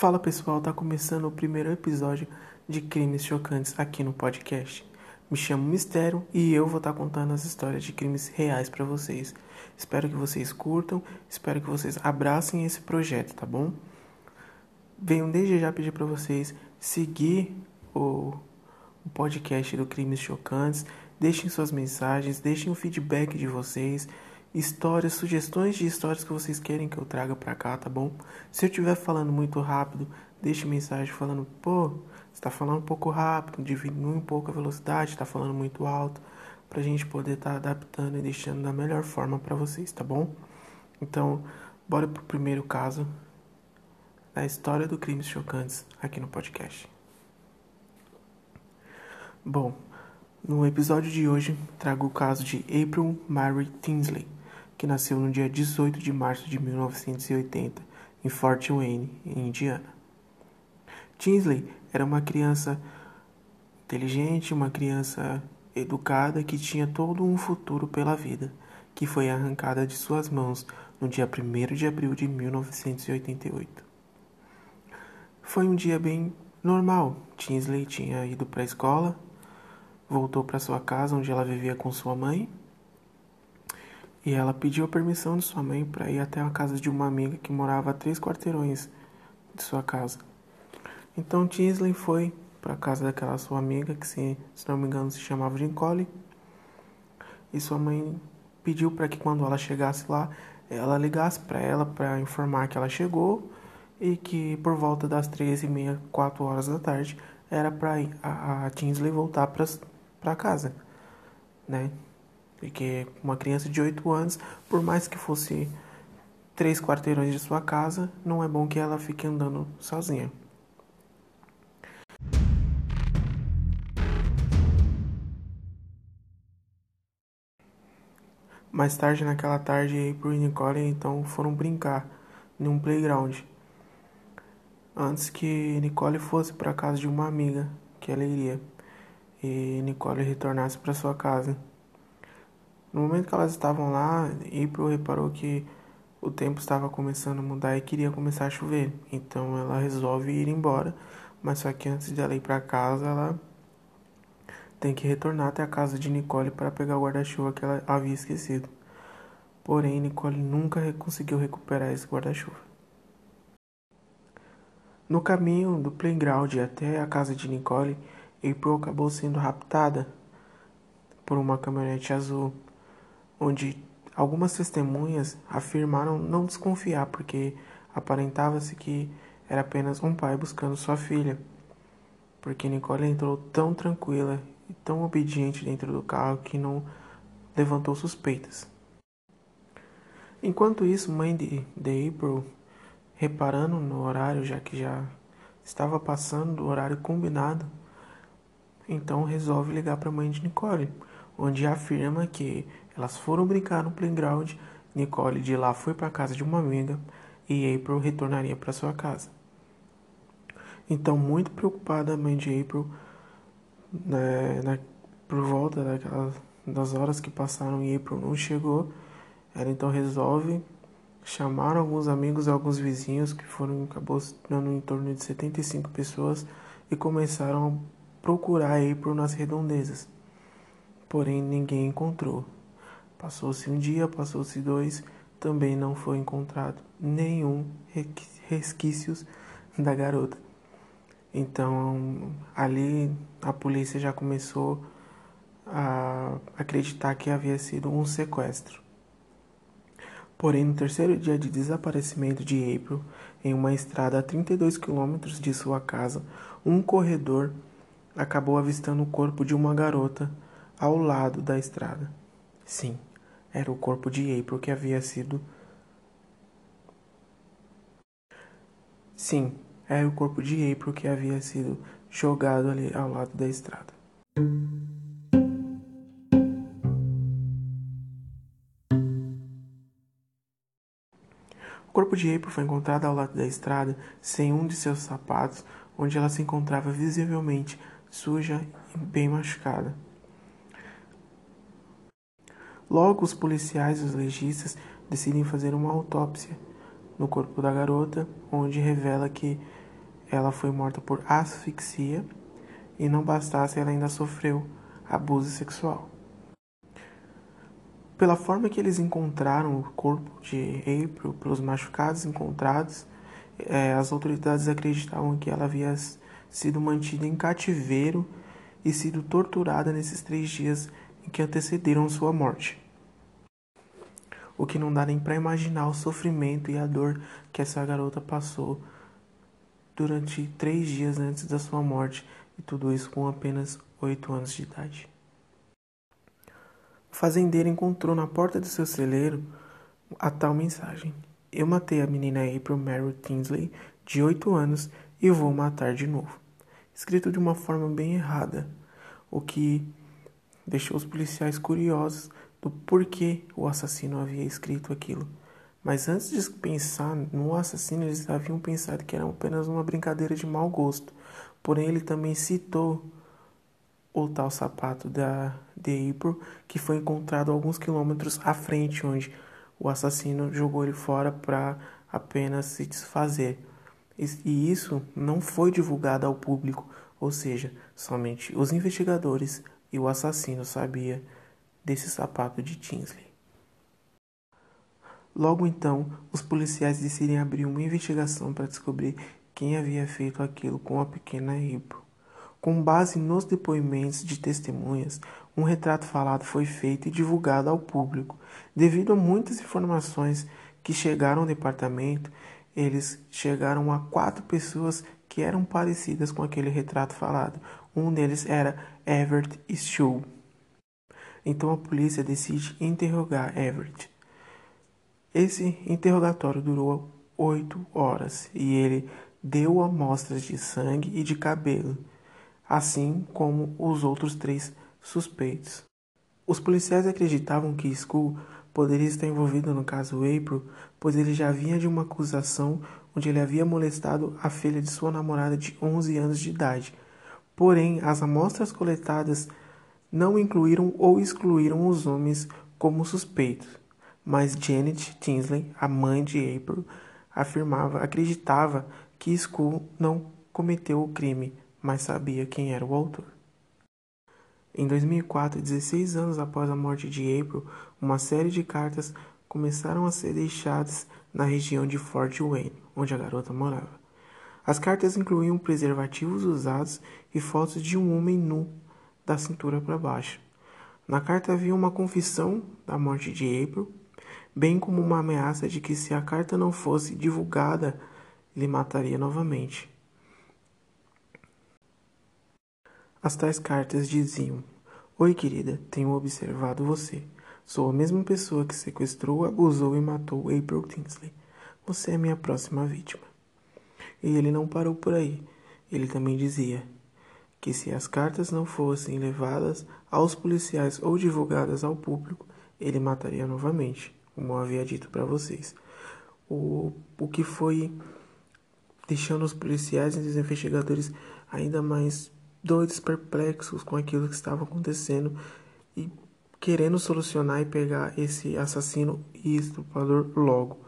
Fala pessoal, tá começando o primeiro episódio de Crimes Chocantes aqui no podcast. Me chamo Mistério e eu vou estar tá contando as histórias de crimes reais para vocês. Espero que vocês curtam, espero que vocês abracem esse projeto, tá bom? Venho desde já pedir para vocês seguir o, o podcast do Crimes Chocantes, deixem suas mensagens, deixem o feedback de vocês histórias, sugestões de histórias que vocês querem que eu traga pra cá, tá bom? Se eu estiver falando muito rápido, deixe mensagem falando, pô, você tá falando um pouco rápido, diminui um pouco a velocidade, tá falando muito alto, pra gente poder estar tá adaptando e deixando da melhor forma para vocês, tá bom? Então, bora pro primeiro caso da história do crimes chocantes aqui no podcast. Bom, no episódio de hoje trago o caso de April Mary Tinsley que nasceu no dia 18 de março de 1980 em Fort Wayne, em Indiana. Tinsley era uma criança inteligente, uma criança educada que tinha todo um futuro pela vida, que foi arrancada de suas mãos no dia 1 de abril de 1988. Foi um dia bem normal. Tinsley tinha ido para a escola, voltou para sua casa onde ela vivia com sua mãe e ela pediu a permissão de sua mãe para ir até a casa de uma amiga que morava a três quarteirões de sua casa. Então Tinsley foi para a casa daquela sua amiga, que se, se não me engano se chamava Nicole, e sua mãe pediu para que quando ela chegasse lá, ela ligasse para ela para informar que ela chegou e que por volta das três e meia, quatro horas da tarde, era para a, a Tinsley voltar para casa, né? Porque uma criança de 8 anos, por mais que fosse três quarteirões de sua casa, não é bom que ela fique andando sozinha. Mais tarde, naquela tarde, April e Nicole então foram brincar num playground. Antes que Nicole fosse para casa de uma amiga que ela iria e Nicole retornasse para sua casa. No momento que elas estavam lá, April reparou que o tempo estava começando a mudar e queria começar a chover. Então ela resolve ir embora, mas só que antes de ela ir para casa, ela tem que retornar até a casa de Nicole para pegar o guarda-chuva que ela havia esquecido. Porém, Nicole nunca conseguiu recuperar esse guarda-chuva. No caminho do playground até a casa de Nicole, April acabou sendo raptada por uma caminhonete azul onde algumas testemunhas afirmaram não desconfiar porque aparentava-se que era apenas um pai buscando sua filha, porque Nicole entrou tão tranquila e tão obediente dentro do carro que não levantou suspeitas. Enquanto isso, mãe de, de April, reparando no horário, já que já estava passando do horário combinado, então resolve ligar para a mãe de Nicole, onde afirma que elas foram brincar no playground. Nicole de lá foi para casa de uma amiga e April retornaria para sua casa. Então, muito preocupada, a mãe de April, né, né, por volta das horas que passaram e April não chegou, ela então resolve chamar alguns amigos e alguns vizinhos, que foram, acabou dando em torno de 75 pessoas, e começaram a procurar April nas redondezas. Porém, ninguém encontrou. Passou-se um dia, passou-se dois, também não foi encontrado nenhum resquícios da garota. Então, ali a polícia já começou a acreditar que havia sido um sequestro. Porém, no terceiro dia de desaparecimento de April, em uma estrada a 32 quilômetros de sua casa, um corredor acabou avistando o corpo de uma garota ao lado da estrada. Sim, era o corpo de April que havia sido. Sim, era o corpo de April que havia sido jogado ali ao lado da estrada. O corpo de April foi encontrado ao lado da estrada sem um de seus sapatos, onde ela se encontrava visivelmente suja e bem machucada. Logo, os policiais e os legistas decidem fazer uma autópsia no corpo da garota, onde revela que ela foi morta por asfixia e não bastasse, ela ainda sofreu abuso sexual. Pela forma que eles encontraram o corpo de April, pelos machucados encontrados, é, as autoridades acreditavam que ela havia sido mantida em cativeiro e sido torturada nesses três dias que antecederam sua morte. O que não dá nem para imaginar o sofrimento e a dor que essa garota passou durante três dias antes da sua morte, e tudo isso com apenas oito anos de idade. O fazendeiro encontrou na porta do seu celeiro a tal mensagem: Eu matei a menina April Mary Tinsley, de oito anos, e vou matar de novo. Escrito de uma forma bem errada, o que deixou os policiais curiosos do porquê o assassino havia escrito aquilo. Mas antes de pensar no assassino, eles haviam pensado que era apenas uma brincadeira de mau gosto. Porém, ele também citou o tal sapato da de April, que foi encontrado alguns quilômetros à frente, onde o assassino jogou ele fora para apenas se desfazer. E isso não foi divulgado ao público, ou seja, somente os investigadores e o assassino sabia desse sapato de Tinsley. Logo então, os policiais decidem abrir uma investigação para descobrir quem havia feito aquilo com a pequena April. Com base nos depoimentos de testemunhas, um retrato falado foi feito e divulgado ao público. Devido a muitas informações que chegaram ao departamento, eles chegaram a quatro pessoas que eram parecidas com aquele retrato falado. Um deles era Everett Schull. Então a polícia decide interrogar Everett. Esse interrogatório durou oito horas e ele deu amostras de sangue e de cabelo, assim como os outros três suspeitos. Os policiais acreditavam que Skull poderia estar envolvido no caso April, pois ele já vinha de uma acusação onde ele havia molestado a filha de sua namorada de 11 anos de idade. Porém, as amostras coletadas não incluíram ou excluíram os homens como suspeitos mas Janet Tinsley, a mãe de April, afirmava, acreditava que Skull não cometeu o crime, mas sabia quem era o autor. Em 2004, 16 anos após a morte de April, uma série de cartas começaram a ser deixadas na região de Fort Wayne, onde a garota morava. As cartas incluíam preservativos usados e fotos de um homem nu da cintura para baixo. Na carta havia uma confissão da morte de April bem como uma ameaça de que, se a carta não fosse divulgada, ele mataria novamente. As tais cartas diziam: Oi, querida, tenho observado você. Sou a mesma pessoa que sequestrou, abusou e matou April Tinsley. Você é minha próxima vítima. E ele não parou por aí. Ele também dizia que se as cartas não fossem levadas aos policiais ou divulgadas ao público, ele mataria novamente como eu havia dito para vocês. O, o que foi deixando os policiais e os investigadores ainda mais doidos, perplexos com aquilo que estava acontecendo e querendo solucionar e pegar esse assassino e estuprador logo.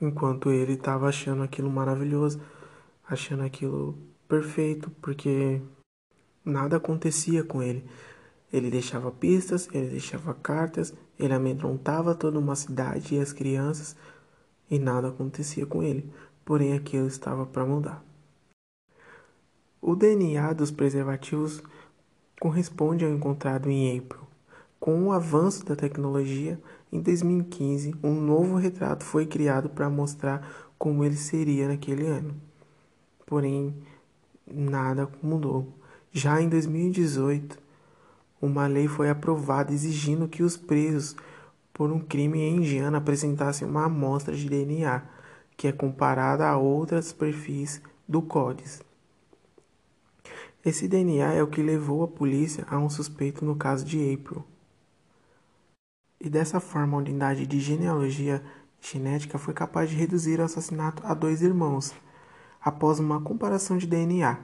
Enquanto ele estava achando aquilo maravilhoso, achando aquilo perfeito, porque nada acontecia com ele. Ele deixava pistas, ele deixava cartas, ele amedrontava toda uma cidade e as crianças, e nada acontecia com ele. Porém, aquilo estava para mudar. O DNA dos preservativos corresponde ao encontrado em April. Com o avanço da tecnologia, em 2015, um novo retrato foi criado para mostrar como ele seria naquele ano. Porém, nada mudou. Já em 2018, uma lei foi aprovada exigindo que os presos por um crime em Indiana apresentassem uma amostra de DNA, que é comparada a outras perfis do CODES. Esse DNA é o que levou a polícia a um suspeito no caso de April. E dessa forma, a unidade de genealogia genética foi capaz de reduzir o assassinato a dois irmãos. Após uma comparação de DNA,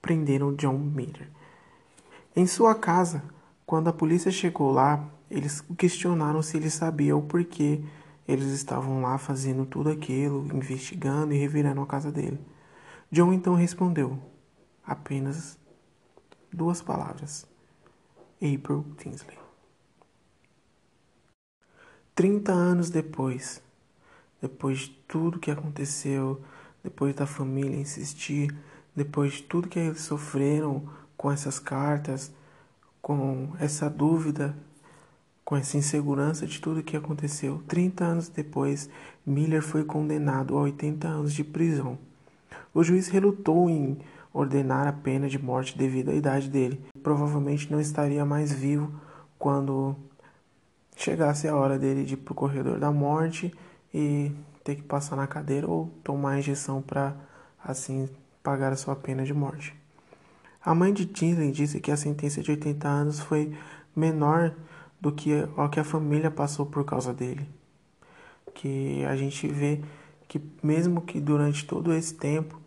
prenderam John Miller. Em sua casa, quando a polícia chegou lá, eles questionaram se ele sabia o porquê eles estavam lá fazendo tudo aquilo, investigando e revirando a casa dele. John então respondeu apenas duas palavras: April Tinsley. Trinta anos depois, depois de tudo que aconteceu, depois da família insistir, depois de tudo que eles sofreram com essas cartas, com essa dúvida, com essa insegurança de tudo que aconteceu, 30 anos depois, Miller foi condenado a 80 anos de prisão. O juiz relutou em ordenar a pena de morte devido à idade dele. Provavelmente não estaria mais vivo quando chegasse a hora dele de ir para o corredor da morte e ter que passar na cadeira ou tomar a injeção para assim pagar a sua pena de morte. A mãe de Tinsley disse que a sentença de 80 anos foi menor do que o que a família passou por causa dele. Que a gente vê que mesmo que durante todo esse tempo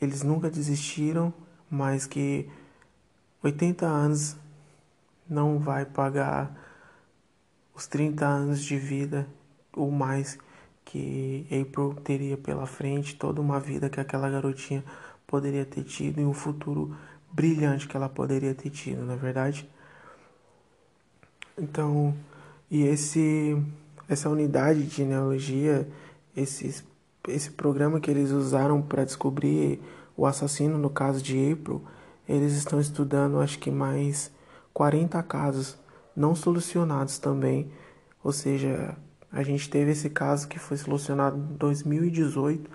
eles nunca desistiram, mas que 80 anos não vai pagar os 30 anos de vida ou mais que April teria pela frente, toda uma vida que aquela garotinha poderia ter tido e um futuro brilhante que ela poderia ter tido, na é verdade. Então, e esse essa unidade de genealogia, esse esse programa que eles usaram para descobrir o assassino no caso de April, eles estão estudando acho que mais 40 casos não solucionados também, ou seja, a gente teve esse caso que foi solucionado em 2018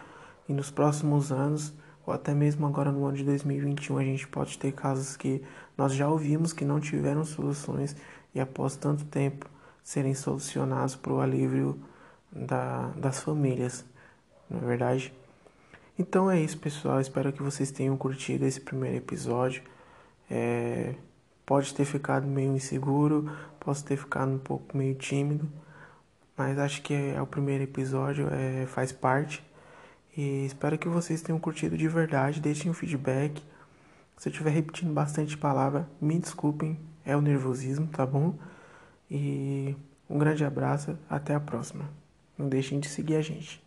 e nos próximos anos, ou até mesmo agora no ano de 2021, a gente pode ter casos que nós já ouvimos que não tiveram soluções e após tanto tempo serem solucionados para o alívio da, das famílias, não é verdade? Então é isso, pessoal. Espero que vocês tenham curtido esse primeiro episódio. É, pode ter ficado meio inseguro, posso ter ficado um pouco meio tímido mas acho que é, o primeiro episódio, é, faz parte. E espero que vocês tenham curtido de verdade. Deixem um feedback. Se eu estiver repetindo bastante palavra, me desculpem, é o nervosismo, tá bom? E um grande abraço, até a próxima. Não deixem de seguir a gente.